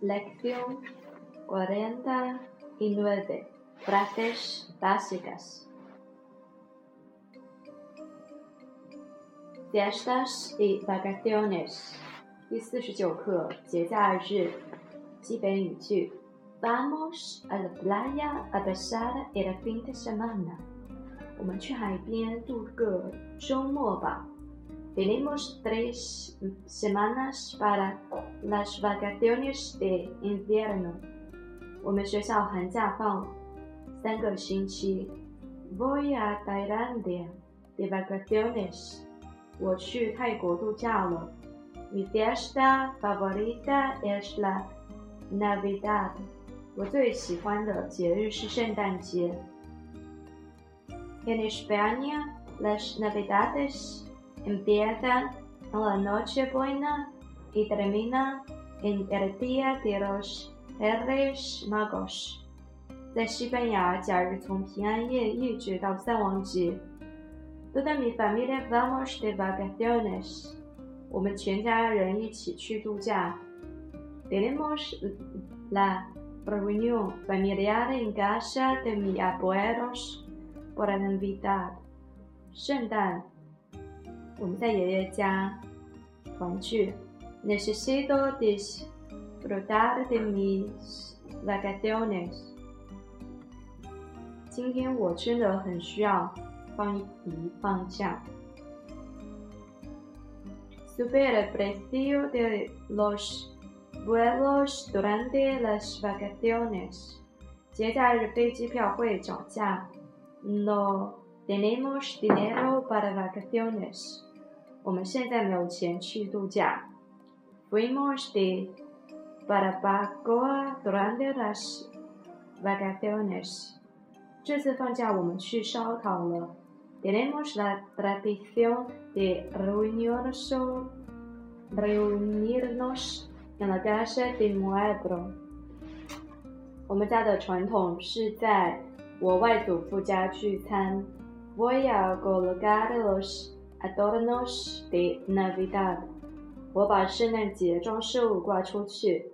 Lección cuarenta y nueve. Frases básicas. Fiestas y vacaciones. 第四十九课节假日基本语句。Vamos a la playa a pasar el fin de semana。我们去海边度个周末吧。 Tenemos tres semanas para las vacaciones de invierno。我们学校寒假放三个星期。Voy a Tailandia de vacaciones。我去泰国度假了。Mi fiesta favorita es la Navidad。我最喜欢的节日是圣诞节。En España, las Navidades empiezan en la Nochebuena y terminan en el Día de los Reyes Magos。在西班牙，假日从平安夜一直到三王节。Toda mi familia vamos de vacaciones。我们全家人一起去度假。Tenemos la reunión familiar en casa de mis abuelos por la Navidad。圣诞 我们在爷爷家团聚。Necesito disfrutar de mis vacaciones。今天我真的很需要放一放假。Sube el precio de los vuelos durante las vacaciones。节假日飞机票会涨价。No tenemos dinero para vacaciones。 我们现在没有钱去度假。Fuimos de barbacoa durante las vacaciones。这次放假我们去烧烤了。Tenemos la tradición de reunirnos reunirnos en la casa de mi abuelo。我们家的传统是在我外祖父家聚餐。Voy a colgar los adornos de Navidad。我把圣诞节装饰物挂出去。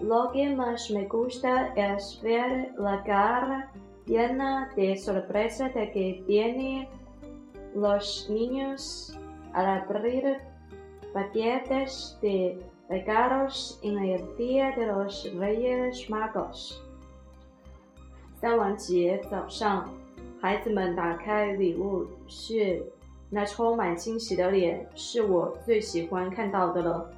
Lo que más me gusta es ver la cara llena de sorpresa de que tiene los niños al abrir paquetes de regalos en el día de los Reyes Magos。三王节早上，孩子们打开礼物是那充满惊喜的脸是我最喜欢看到的了。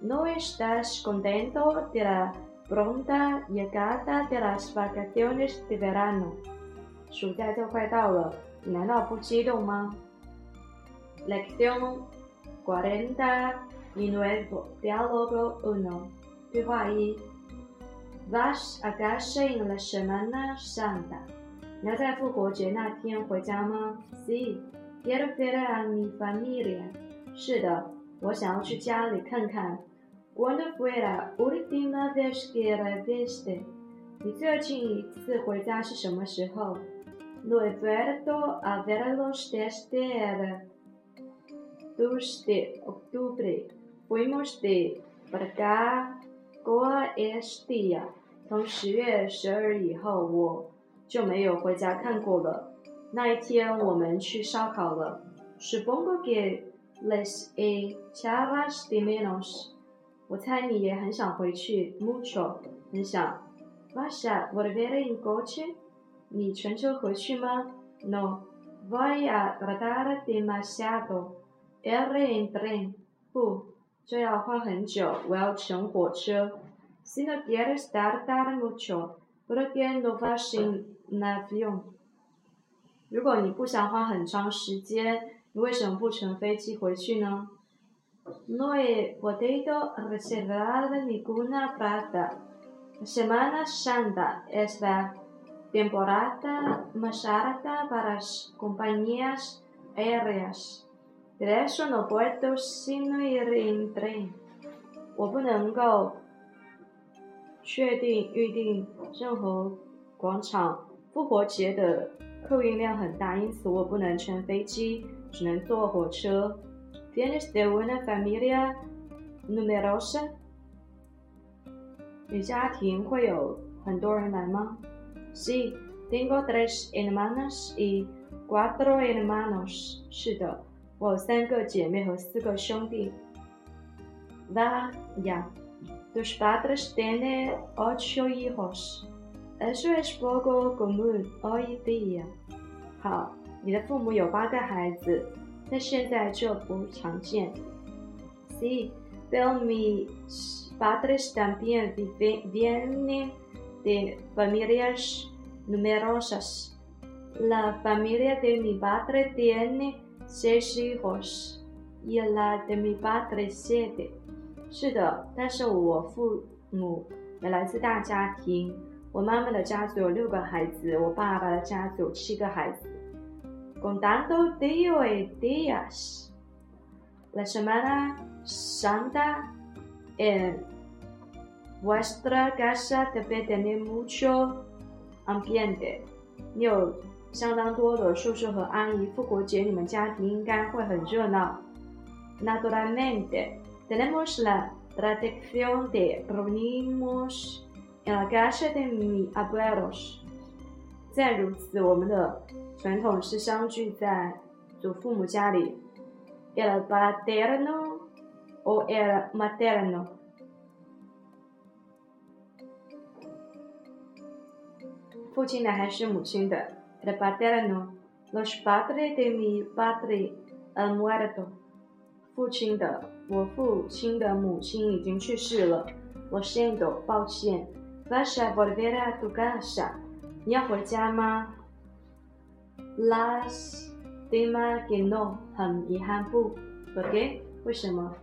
No estás contento de la pronta llegada de las vacaciones de verano？暑假就快到了，你难道不激动吗？Lección cuarenta y nueve, diálogo uno。对话一：Vas a casa en la Semana Santa？你要在复活节那天回家吗？Sí。Quiero ver a mi familia。是的，我想要去家里看看。¿Cuándo fue la última vez que la viste？你最近一次回家是什么时候？No he vuelto a verlos desde el 2 de octubre. Fuimos de Barbacoa este día. 从十月十二日以后，我就没有回家看过了。那一天我们去烧烤了。Supongo que les echabas de menos。我猜你也很想回去，mucho，很想。¿Vas a volver en coche？你乘车回去吗？No，voy a tardar demasiado。Ir en tren。不，这要花很久，我要乘火车。Si no quieres tardar mucho，¿por qué no vas en avión？如果你不想花很长时间，你为什么不乘飞机回去呢？No he podido reservar ninguna plaza. Semana Santa es la temporada más alta para las compañías aéreas. Por eso no puedo sino ir en tren. 我不能够确定预定任何广场复活节的客运量很大，因此我不能乘飞机，只能坐火车。Vienes de una familia numerosa？你家庭会有很多人来吗？Sí, tengo tres hermanas y cuatro hermanos。是的，我有三个姐妹和四个兄弟。Vaya, tus padres tienen ocho hijos. Eso es poco común hoy día。好，你的父母有八个孩子，但现在这不常见。Sí, pero mis padres también vienen de familias numerosas. La familia de mi padre tiene seis hijos y la de mi padre siete. 是的，但是我父母也来自大家庭。我妈妈的家族有六个孩子，我爸爸的家族有七个孩子。Contando días, la semana santa en vuestra casa debe tener mucho ambiente。你有相当多的叔叔和阿姨，复活节你们家庭应该会很热闹。Naturalmente tenemos la tradición de reunirnos en la casa de mi abuelos。再如此，我们的传统是相聚在祖父母家里。El paterno o el materno。父亲的还是母亲的？El paterno。Los padres de mi padre han muerto。父亲的，我父亲的母亲已经去世了。Lo siento，抱歉。Vas a volver a tu casa？你要回家吗？Lástima que no，很遗憾不。¿Por qué？为什么？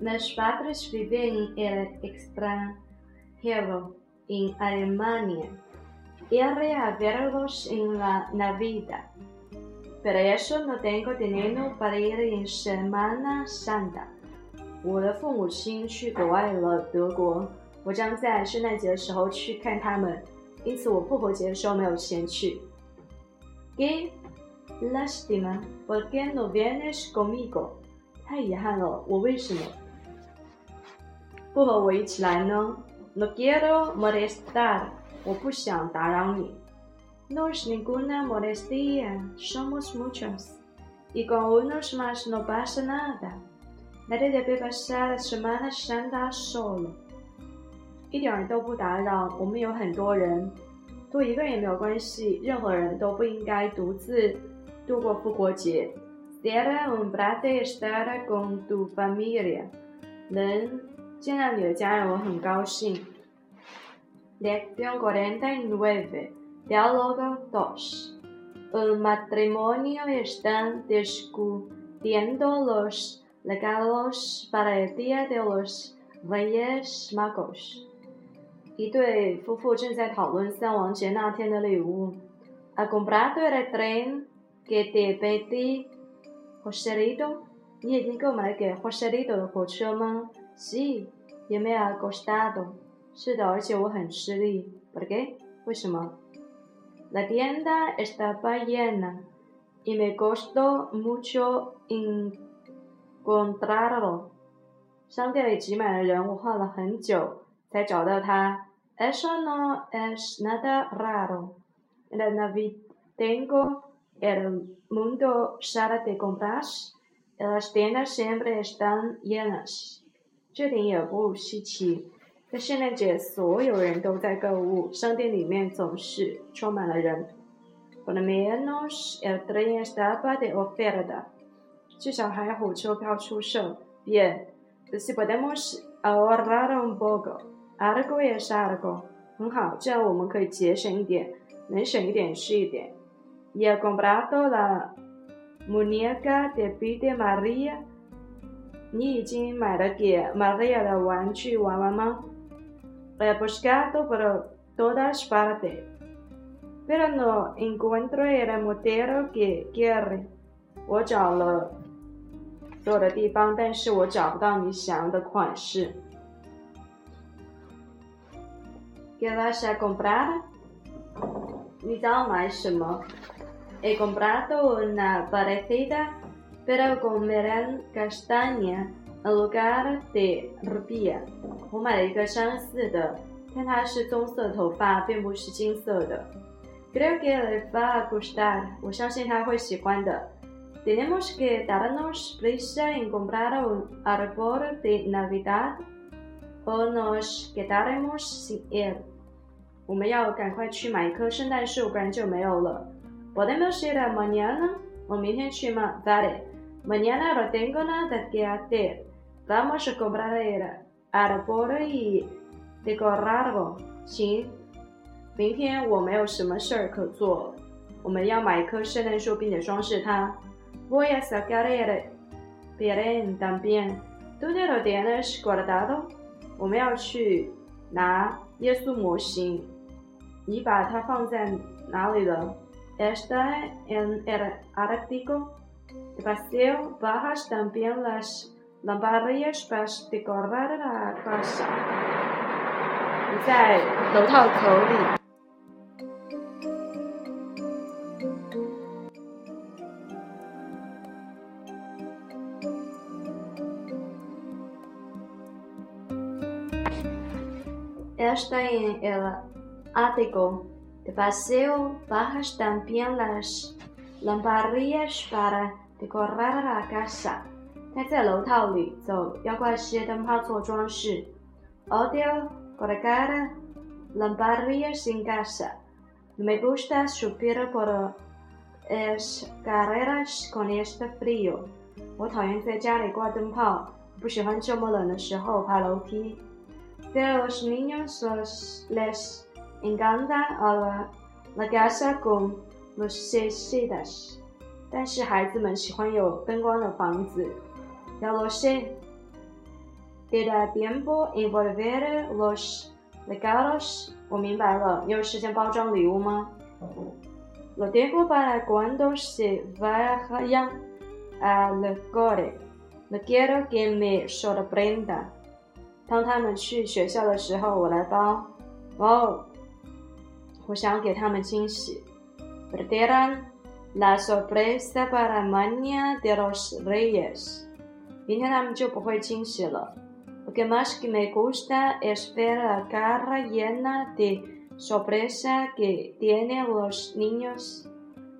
Mis padres viven en el extranjero en Alemania. Iré a verlos en la Navidad. Pero eso no tengo dinero para ir en Semana Santa. 我的父母亲去国外了，德国。 我将在圣诞节的时候去看他们，因此我复活节的时候没有钱去。Qué lástima, ¿por qué no vienes conmigo？太遗憾了，我为什么不和我一起来呢？No quiero molestar，我不想打扰你。No es ninguna molestia, somos muchos y con unos más no pasa nada. Nadie debe pasar la Semana Santa solo. 一点儿都不打扰，我们有很多人，多一个人也没有关系，任何人都不应该独自度过复活节。Será un placer estar con tu familia，能见到你的家人，我很高兴。Lección cuarenta y nueve, diálogo dos. Un matrimonio están discutiendo los regalos para el día de los Reyes Magos. 一对夫妇正在讨论三王节那天的礼物。Ha comprado el tren que te pedí, Joselito？你已经购买给 Joselito 的火车吗？Sí, y me ha costado。是的，而且我很吃力。¿Por qué？为什么？La tienda estaba llena y me costó mucho encontrarlo。商店里挤满了人，我花了很久才找到他。Eso no es nada raro. La Navidad tengo el mundo sala de compras. Las tiendas siempre están llenas. 这点也不稀奇。在圣诞节，所有人都在购物，商店里面总是充满了人。Por lo menos el tren estaba de oferta. 至少还有火车票出售。Bien, si podemos ahorrar un poco. Algo es algo，很好，这样我们可以节省一点，能省一点是一点。Ya comprado la muñeca de Pide María，你已经买了给 María 的玩具娃娃吗？He buscado por todas partes，pero no encuentro el modelo que quiere。我找了所有的地方，但是我找不到你想要的款式。¿Qué vas a comprar? He comprado una parecida, pero con merengue castaña en lugar de rubia。我买了一个相似的，但它是棕色头发，并不是金色的。Creo que le va a gustar。我相信他会喜欢的。Tenemos que darnos prisa en comprar un árbol de Navidad o nos quedaremos sin él。 我们要赶快去买一棵圣诞树，不然就没有了。Podemos ir mañana。我明天去吗？Vale。Mañana no tengo nada que hacer。Vamos a comprar el árbol y decorarlo。行。明天我没有什么事儿可做，我们要买一棵圣诞树并且装饰它。Voy a sacar el Belén también. ¿Tú ya lo tienes guardado? 我们要去拿耶稣模型，你把它放在哪里了？Está en el ático. De paseo bajas también las lamparillas para decorar la casa. 你在楼道口里。está en el ático de paseo bajas también las lamparillas para decorar la casa。它在楼套里走，要挂些灯泡做装饰。Odio colgar lamparillas en casa. No me gusta subir por escaleras con este frío。我讨厌在家里挂灯泡，不喜欢这么冷的时候爬楼梯。Pero los niños les encanta a la casa con lucecitas，但是孩子们喜欢有灯光的房子。Ya lo sé. ¿Te da tiempo envolver los regalos？我明白了，你有时间包装礼物吗？Lo tengo para cuando se vayan al cole. No quiero que me sorprenda. 当他们去学校的时候，我来包。哦，我想给他们惊喜。Preparan la sorpresa para mañana de los reyes。明天他们就不会惊喜了。Lo que más que me gusta es ver la cara llena de sorpresa que tienen los niños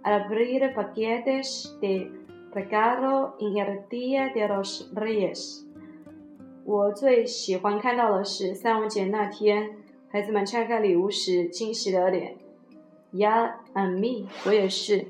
al abrir paquetes de regalo en el día de los reyes。我最喜欢看到的是三五节那天， 孩子们拆开礼物时惊喜的脸。Yeah, and me，我也是。